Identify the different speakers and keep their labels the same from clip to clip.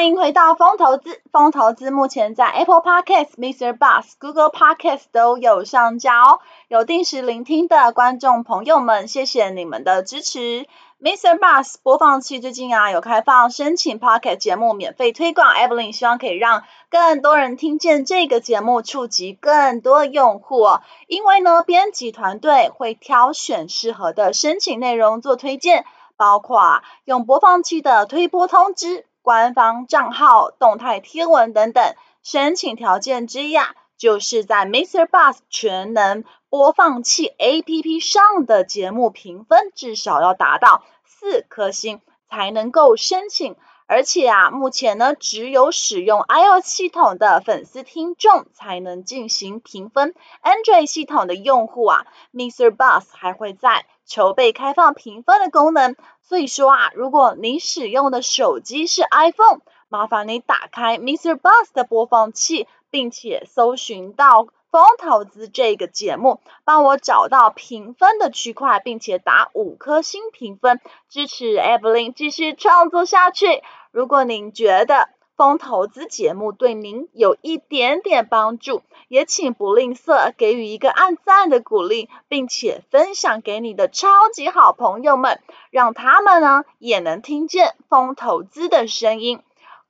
Speaker 1: 欢迎回到风投资，风投资目前在 Apple Podcast、Mr. Bus、Google Podcast 都有上架哦。有定时聆听的观众朋友们，谢谢你们的支持。Mr. Bus 播放器最近啊有开放申请 Podcast 节目免费推广，Evelyn 希望可以让更多人听见这个节目，触及更多用户哦。因为呢，编辑团队会挑选适合的申请内容做推荐，包括用播放器的推播通知。官方账号、动态贴文等等，申请条件之一啊，就是在 Mister Bus 全能播放器 APP 上的节目评分至少要达到四颗星才能够申请。而且啊，目前呢，只有使用 iOS 系统的粉丝听众才能进行评分，Android 系统的用户啊，Mr. Bus 还会在筹备开放评分的功能。所以说啊，如果你使用的手机是 iPhone，麻烦你打开 Mr. Bus 的播放器，并且搜寻到风投资这个节目，帮我找到评分的区块，并且打五颗星评分，支持 Evelyn 继续创作下去。如果您觉得风投资节目对您有一点点帮助，也请不吝啬给予一个按赞的鼓励，并且分享给你的超级好朋友们，让他们呢也能听见风投资的声音。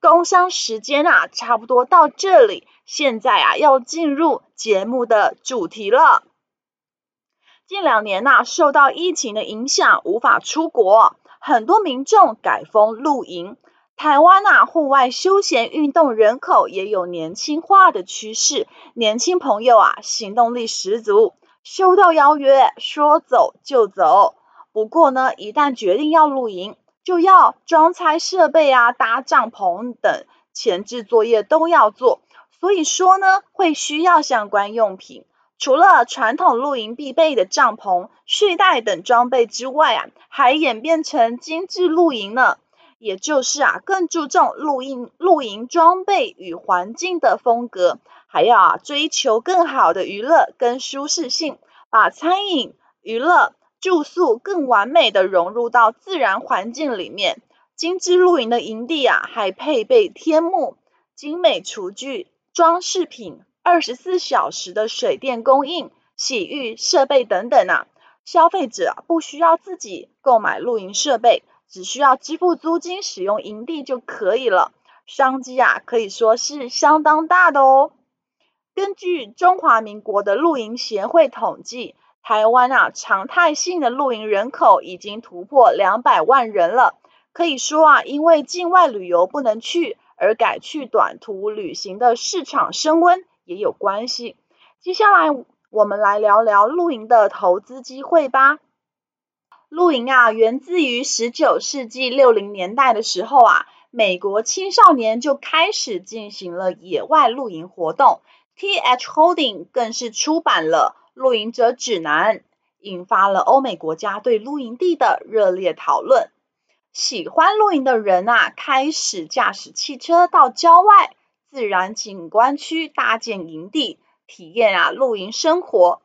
Speaker 1: 工商时间啊，差不多到这里，现在啊要进入节目的主题了。近两年呐、受到疫情的影响，无法出国，很多民众改封露营。台湾啊，户外休闲运动人口也有年轻化的趋势，年轻朋友啊，行动力十足，收到邀约说走就走。不过呢，一旦决定要露营，就要装拆设备啊，搭帐篷等前置作业都要做，所以说呢，会需要相关用品。除了传统露营必备的帐篷、睡袋等装备之外啊，还演变成精致露营呢。也就是啊，更注重露营露营装备与环境的风格，还要啊追求更好的娱乐跟舒适性，把餐饮、娱乐、住宿更完美的融入到自然环境里面。精致露营的营地啊，还配备天幕、精美厨具、装饰品、二十四小时的水电供应、洗浴设备等等啊，消费者不需要自己购买露营设备。只需要支付租金，使用营地就可以了。商机啊，可以说是相当大的哦。根据中华民国的露营协会统计，台湾啊常态性的露营人口已经突破两百万人了。可以说啊，因为境外旅游不能去，而改去短途旅行的市场升温也有关系。接下来我们来聊聊露营的投资机会吧。露营啊，源自于十九世纪六零年代的时候啊，美国青少年就开始进行了野外露营活动。T.H. Holding 更是出版了《露营者指南》，引发了欧美国家对露营地的热烈讨论。喜欢露营的人啊，开始驾驶汽车到郊外自然景观区搭建营地，体验啊露营生活。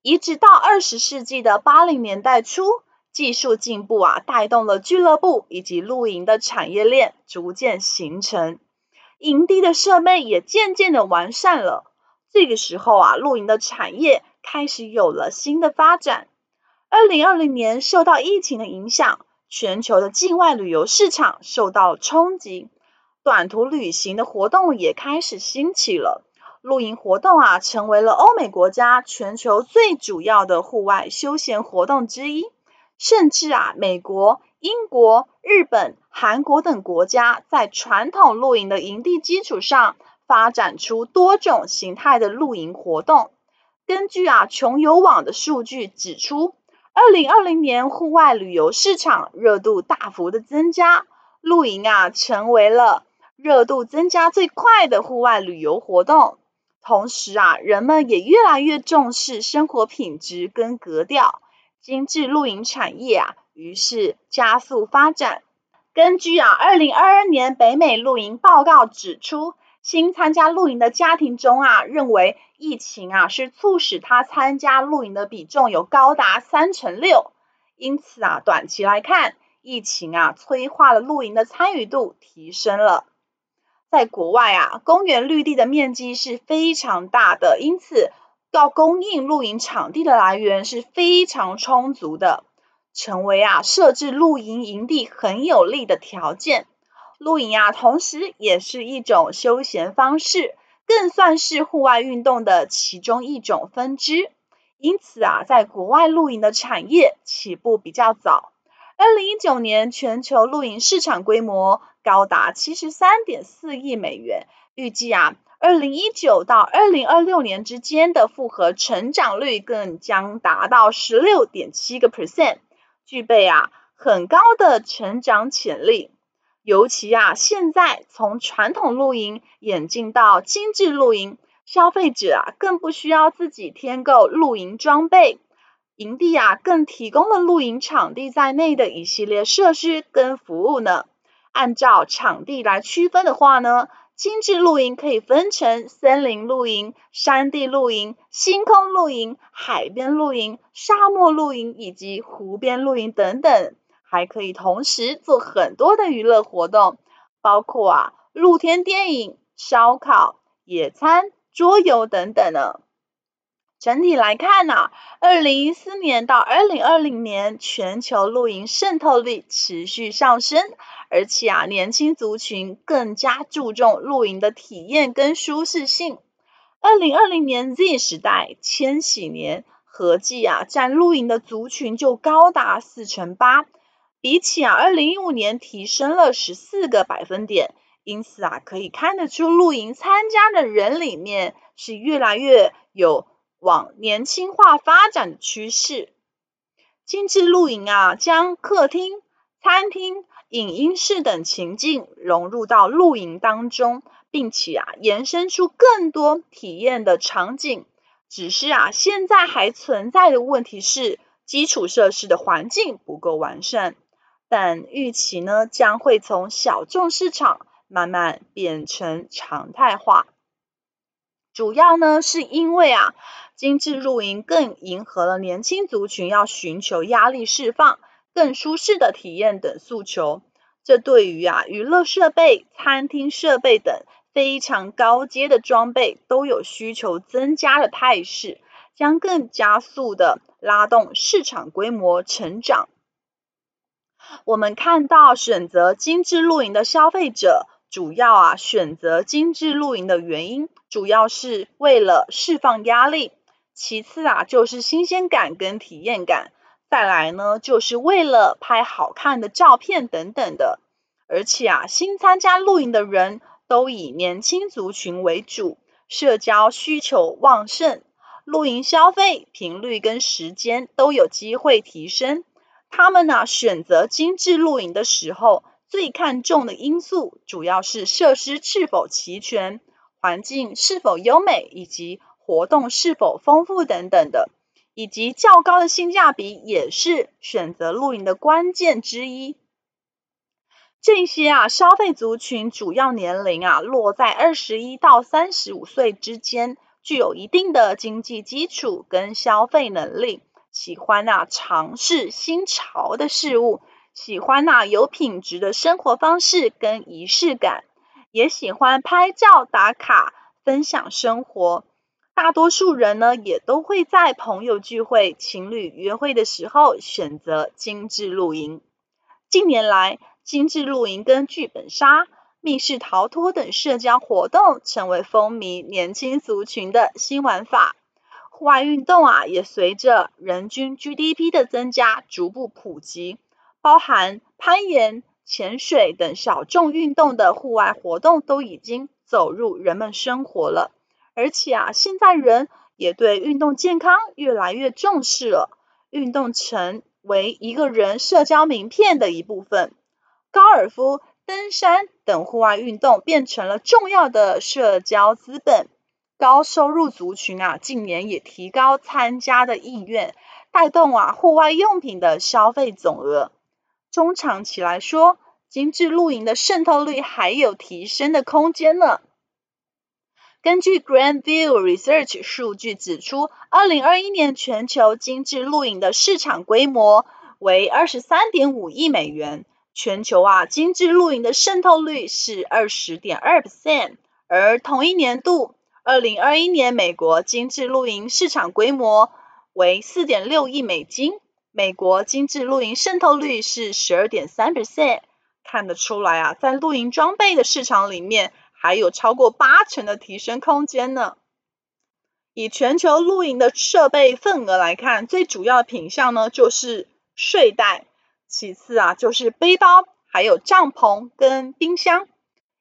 Speaker 1: 一直到二十世纪的八零年代初。技术进步啊，带动了俱乐部以及露营的产业链逐渐形成，营地的设备也渐渐的完善了。这个时候啊，露营的产业开始有了新的发展。二零二零年受到疫情的影响，全球的境外旅游市场受到冲击，短途旅行的活动也开始兴起了。露营活动啊，成为了欧美国家全球最主要的户外休闲活动之一。甚至啊，美国、英国、日本、韩国等国家在传统露营的营地基础上，发展出多种形态的露营活动。根据啊穷游网的数据指出，二零二零年户外旅游市场热度大幅的增加，露营啊成为了热度增加最快的户外旅游活动。同时啊，人们也越来越重视生活品质跟格调，精致露营产业啊，于是加速发展。根据啊，二零二二年北美露营报告指出，新参加露营的家庭中啊，认为疫情啊是促使他参加露营的比重有高达三成六。因此啊，短期来看，疫情啊催化了露营的参与度提升了。在国外啊，公园绿地的面积是非常大的，因此要供应露营场地的来源是非常充足的，成为啊设置露营营地很有利的条件。露营啊，同时也是一种休闲方式，更算是户外运动的其中一种分支。因此啊，在国外露营的产业起步比较早。二零一九年全球露营市场规模高达七十三点四亿美元，预计啊，二零一九到二零二六年之间的复合成长率更将达到十六点七个 percent，具备啊很高的成长潜力。尤其啊，现在从传统露营演进到精致露营，消费者啊更不需要自己添购露营装备，营地啊更提供了露营场地在内的一系列设施跟服务呢。按照场地来区分的话呢，精致露营可以分成森林露营、山地露营、星空露营、海边露营、沙漠露营以及湖边露营等等。还可以同时做很多的娱乐活动，包括啊露天电影、烧烤、野餐、桌游等等呢。整体来看呢、啊，二零一四年到二零二零年，全球露营渗透率持续上升，而且啊年轻族群更加注重露营的体验跟舒适性。二零二零年 Z 时代千禧年合计啊占露营的族群就高达四成八。比起啊，二零一五年提升了十四个百分点，因此啊，可以看得出露营参加的人里面是越来越有往年轻化发展的趋势。精致露营啊，将客厅、餐厅、影音室等情境融入到露营当中，并且啊，延伸出更多体验的场景。只是啊，现在还存在的问题是基础设施的环境不够完善。但预期呢，将会从小众市场慢慢变成常态化。主要呢，是因为啊，精致露营更迎合了年轻族群要寻求压力释放、更舒适的体验等诉求。这对于啊，娱乐设备、餐厅设备等非常高阶的装备都有需求增加的态势，将更加速的拉动市场规模成长。我们看到选择精致露营的消费者，主要啊选择精致露营的原因，主要是为了释放压力，其次啊就是新鲜感跟体验感，再来呢就是为了拍好看的照片等等的。而且啊，新参加露营的人都以年轻族群为主，社交需求旺盛，露营消费频率跟时间都有机会提升。他们呢、选择精致露营的时候，最看重的因素主要是设施是否齐全、环境是否优美，以及活动是否丰富等等的，以及较高的性价比也是选择露营的关键之一。这些啊消费族群主要年龄啊落在二十一到三十五岁之间，具有一定的经济基础跟消费能力。喜欢、啊、尝试新潮的事物，喜欢、啊、有品质的生活方式跟仪式感，也喜欢拍照打卡分享生活。大多数人呢，也都会在朋友聚会、情侣约会的时候选择精致露营。近年来，精致露营跟剧本杀、密室逃脱等社交活动成为风靡年轻族群的新玩法。户外运动啊，也随着人均 GDP 的增加逐步普及，包含攀岩、潜水等小众运动的户外活动都已经走入人们生活了。而且啊，现在人也对运动健康越来越重视了，运动成为一个人社交名片的一部分。高尔夫、登山等户外运动变成了重要的社交资本。高收入族群啊，近年也提高参加的意愿，带动啊户外用品的消费总额。中长期来说，精致露营的渗透率还有提升的空间呢。根据 Grand View Research 数据指出，二零二一年全球精致露营的市场规模为二十三点五亿美元，全球啊精致露营的渗透率是二十点二 percent，而同一年度。二零二一年，美国精致露营市场规模为四点六亿美金，美国精致露营渗透率是十二点三 percent，看得出来啊，在露营装备的市场里面，还有超过八成的提升空间呢。以全球露营的设备份额来看，最主要的品项呢就是睡袋，其次啊就是背包，还有帐篷跟冰箱。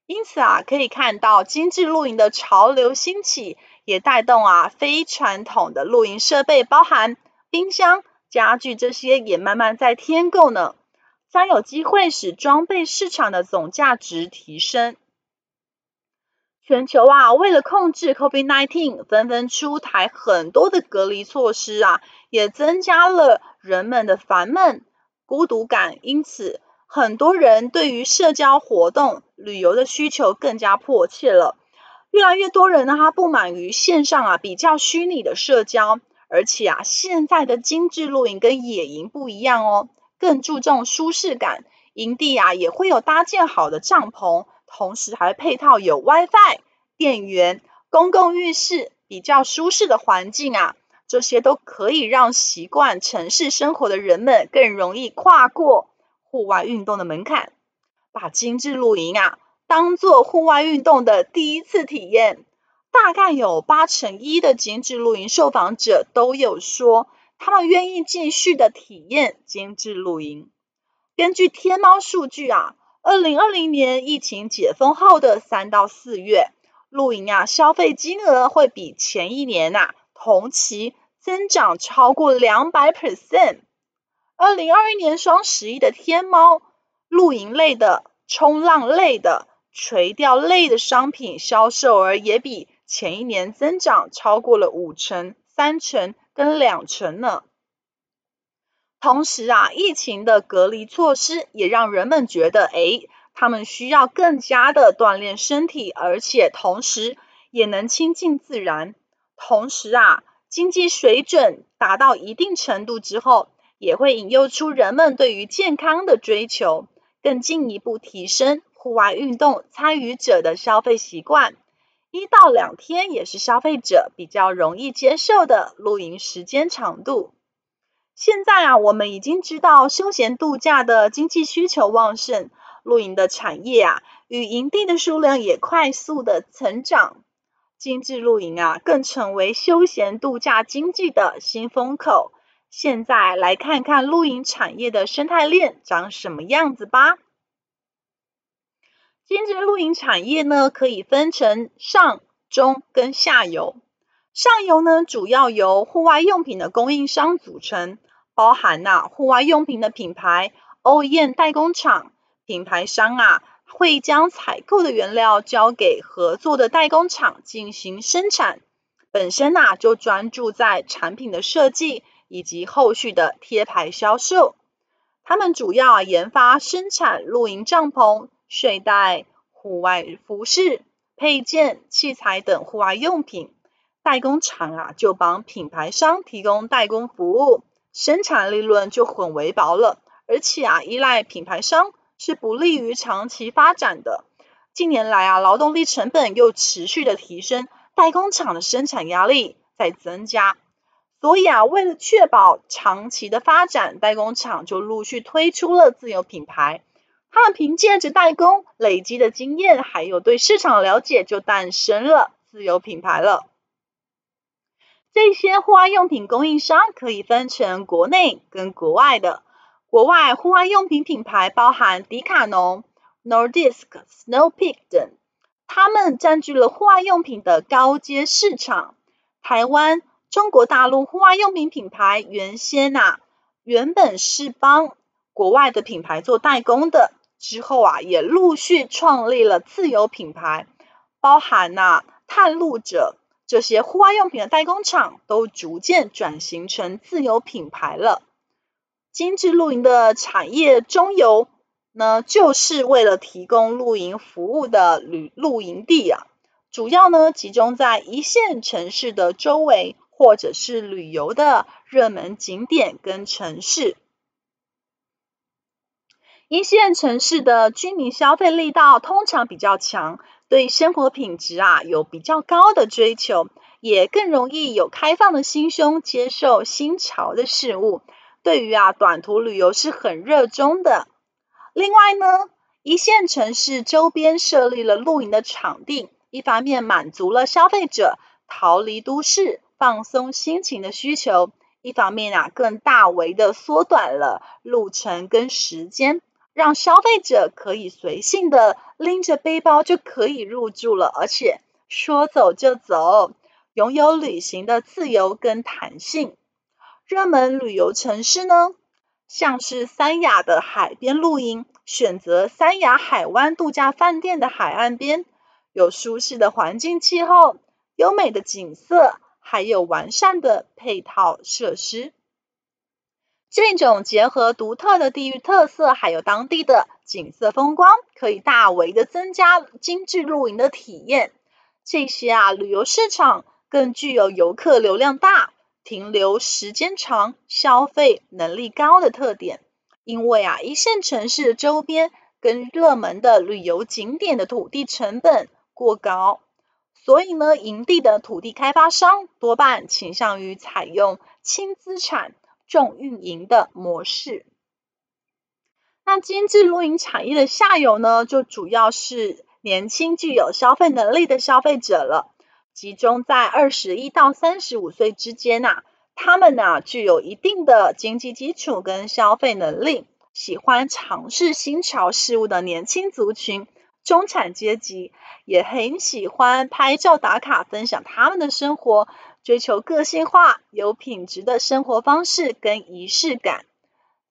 Speaker 1: 因此啊，可以看到精致露营的潮流兴起，也带动啊非传统的露营设备，包含冰箱、家具这些，也慢慢在添购呢，将有机会使装备市场的总价值提升。全球啊，为了控制 COVID-19，纷纷出台很多的隔离措施啊，也增加了人们的烦闷、孤独感，因此。很多人对于社交活动、旅游的需求更加迫切了。越来越多人呢，他不满于线上啊比较虚拟的社交，而且啊，现在的精致露营跟野营不一样哦，更注重舒适感。营地啊也会有搭建好的帐篷，同时还配套有 WiFi、电源、公共浴室，比较舒适的环境啊，这些都可以让习惯城市生活的人们更容易跨过。户外运动的门槛，把精致露营啊当做户外运动的第一次体验，大概有八成一的精致露营受访者都有说，他们愿意继续的体验精致露营。根据天猫数据啊，二零二零年疫情解封后的三到四月，露营啊消费金额会比前一年呐、啊、同期增长超过两百 percent。二零二一年双十一的天猫露营类的、冲浪类的、垂钓类的商品销售额也比前一年增长超过了五成、三成跟两成呢。同时啊，疫情的隔离措施也让人们觉得，诶，他们需要更加的锻炼身体，而且同时也能亲近自然。同时啊，经济水准达到一定程度之后。也会引诱出人们对于健康的追求，更进一步提升户外运动参与者的消费习惯。一到两天也是消费者比较容易接受的露营时间长度。现在啊，我们已经知道休闲度假的经济需求旺盛，露营的产业啊与营地的数量也快速的成长，精致露营啊更成为休闲度假经济的新风口。现在来看看露营产业的生态链长什么样子吧。精致露营产业呢，可以分成上、中跟下游。上游呢，主要由户外用品的供应商组成，包含呐、户外用品的品牌、OEM 代工厂。品牌商啊，会将采购的原料交给合作的代工厂进行生产，本身呐、就专注在产品的设计。以及后续的贴牌销售，他们主要研发生产露营帐篷、睡袋、户外服饰、配件、器材等户外用品。代工厂啊，就帮品牌商提供代工服务，生产利润就很微薄了。而且啊，依赖品牌商是不利于长期发展的。近年来啊，劳动力成本又持续的提升，代工厂的生产压力在增加。所以啊，为了确保长期的发展，代工厂就陆续推出了自有品牌。他们凭借着代工累积的经验，还有对市场的了解，就诞生了自有品牌了。这些户外用品供应商可以分成国内跟国外的。国外户外用品品牌包含迪卡侬、Nordisk、Snow Peak 等，他们占据了户外用品的高阶市场。台湾。中国大陆户外用品品牌原先呐、原本是帮国外的品牌做代工的，之后啊，也陆续创立了自有品牌，包含呐、探路者、这些户外用品的代工厂都逐渐转型成自有品牌了。精致露营的产业中游呢，就是为了提供露营服务的旅露营地啊，主要呢集中在一线城市的周围，或者是旅游的热门景点跟城市。一线城市的居民消费力道通常比较强，对生活品质啊有比较高的追求，也更容易有开放的心胸接受新潮的事物。对于啊短途旅游是很热衷的。另外呢，一线城市周边设立了露营的场地，一方面满足了消费者逃离都市、放松心情的需求，一方面啊更大为的缩短了路程跟时间。让消费者可以随性的拎着背包就可以入住了，而且说走就走，拥有旅行的自由跟弹性。热门旅游城市呢，像是三亚的海边露营，选择三亚海湾度假饭店的海岸边，有舒适的环境气候、优美的景色，还有完善的配套设施。这种结合独特的地域特色，还有当地的景色风光，可以大为的增加精致露营的体验。这些啊，旅游市场更具有游客流量大、停留时间长、消费能力高的特点。因为啊，一线城市周边跟热门的旅游景点的土地成本过高，所以呢，营地的土地开发商多半倾向于采用轻资产。重运营的模式，那精致露营产业的下游呢，就主要是年轻具有消费能力的消费者了，集中在二十一到三十五岁之间呐、啊，他们呢、具有一定的经济基础跟消费能力，喜欢尝试新潮事物的年轻族群，中产阶级也很喜欢拍照打卡，分享他们的生活。追求个性化、有品质的生活方式跟仪式感，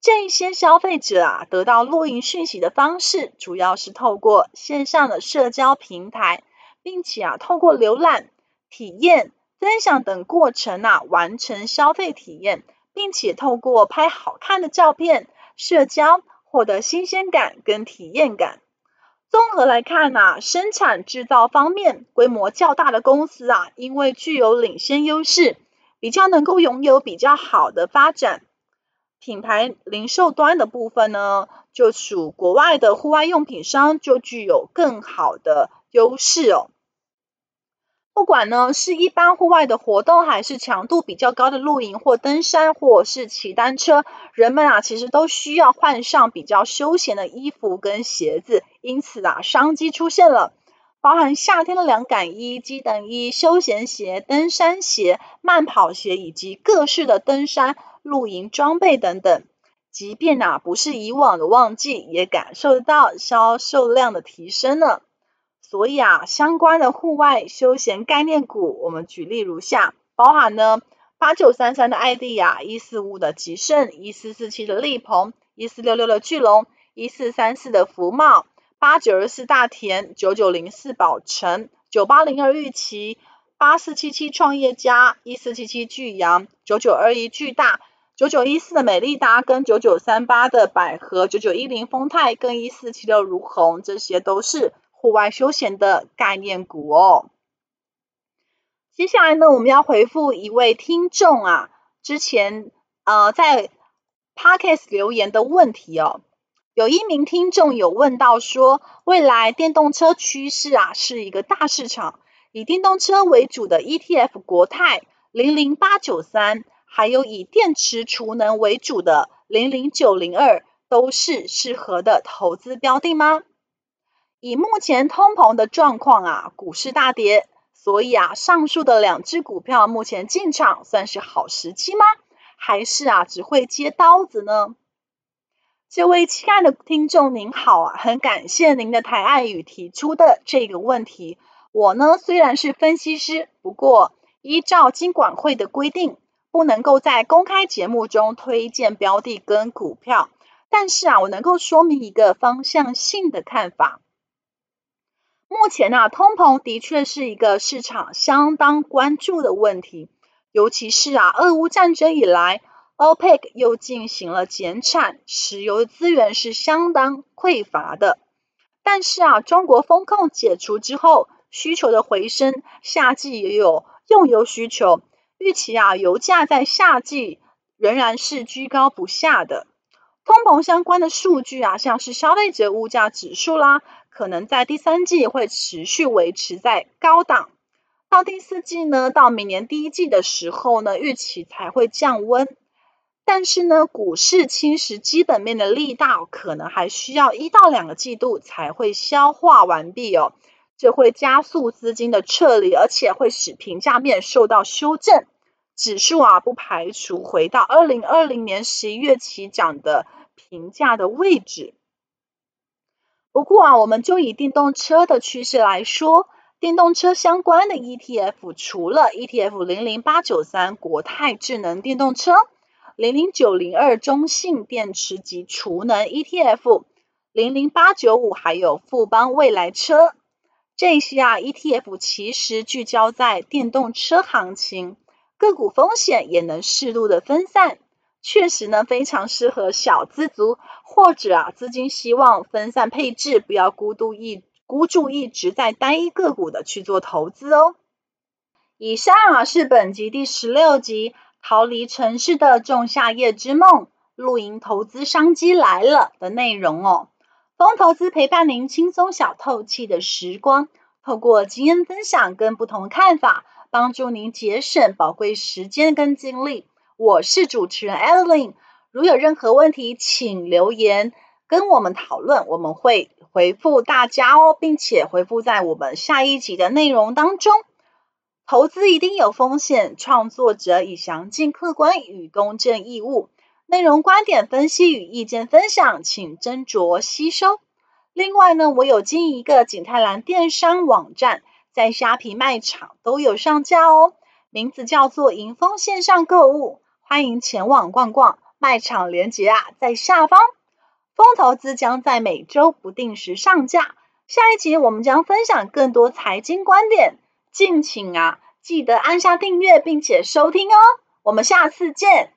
Speaker 1: 这一些消费者啊，得到露营讯息的方式，主要是透过线上的社交平台，并且啊，透过浏览、体验、分享等过程啊，完成消费体验，并且透过拍好看的照片、社交，获得新鲜感跟体验感。综合来看呐，生产制造方面规模较大的公司啊，因为具有领先优势，比较能够拥有比较好的发展。品牌零售端的部分呢，就属国外的户外用品商，就具有更好的优势哦。不管呢是一般户外的活动，还是强度比较高的露营或登山，或是骑单车，人们啊其实都需要换上比较休闲的衣服跟鞋子。因此啊，商机出现了，包含夏天的凉感衣、机能衣、休闲鞋、登山鞋、慢跑鞋以及各式的登山露营装备等等。即便啊不是以往的旺季，也感受得到销售量的提升了。所以啊，相关的户外休闲概念股，我们举例如下，包含呢八九三三的艾迪亚、一四五的吉盛、一四四七的力鹏、一四六六的巨龙、一四三四的福茂、八九二四大田、九九零四宝成、九八零二玉琪、八四七七创业家、一四七七巨阳、九九二一巨大、九九一四的美利达跟九九三八的百合、九九一零丰泰跟一四七六如虹，这些都是。户外休闲的概念股哦。接下来呢，我们要回复一位听众啊，之前呃在 Podcast 留言的问题哦。有一名听众有问到说，未来电动车趋势啊是一个大市场，以电动车为主的 ETF 国泰零零八九三，还有以电池储能为主的零零九零二，都是适合的投资标的吗？以目前通膨的状况啊，股市大跌，所以啊，上述的两只股票目前进场算是好时机吗？还是啊，只会接刀子呢？这位亲爱的听众您好啊，很感谢您的抬爱与提出的这个问题。我呢，虽然是分析师，不过依照金管会的规定，不能够在公开节目中推荐标的跟股票，但是啊，我能够说明一个方向性的看法。目前啊，通膨的确是一个市场相当关注的问题，尤其是啊，俄乌战争以来，OPEC 又进行了减产，石油资源是相当匮乏的。但是啊，中国封控解除之后，需求的回升，夏季也有用油需求，预期啊，油价在夏季仍然是居高不下的。通膨相关的数据啊，像是消费者物价指数啦，可能在第三季会持续维持在高档，到第四季呢，到明年第一季的时候呢，预期才会降温。但是呢，股市侵蚀基本面的力道，可能还需要一到两个季度才会消化完毕哦，这会加速资金的撤离，而且会使评价面受到修正。指数啊，不排除回到二零二零年十一月起涨的。评价的位置。不过啊，我们就以电动车的趋势来说，电动车相关的 ETF，除了 ETF 零零八九三国泰智能电动车、零零九零二中信电池及储能 ETF、零零八九五还有富邦未来车这些啊 ETF，其实聚焦在电动车行情，个股风险也能适度的分散。确实呢，非常适合小资族或者啊资金希望分散配置，不要孤独一孤注一掷在单一个股的去做投资哦。以上啊是本集第十六集《逃离城市的仲夏夜之梦》，露营投资商机来了的内容哦。风投资陪伴您轻松小透气的时光，透过经验分享跟不同看法，帮助您节省宝贵时间跟精力。我是主持人 Adeline，如有任何问题，请留言跟我们讨论，我们会回复大家哦，并且回复在我们下一集的内容当中。投资一定有风险，创作者以详尽、客观与公正义务，内容、观点分析与意见分享，请斟酌吸收。另外呢，我有经营一个景泰蓝电商网站，在虾皮卖场都有上架哦，名字叫做迎风线上购物。欢迎前往逛逛，卖场链接啊在下方。风投资将在每周不定时上架，下一集我们将分享更多财经观点，敬请啊记得按下订阅并且收听哦。我们下次见。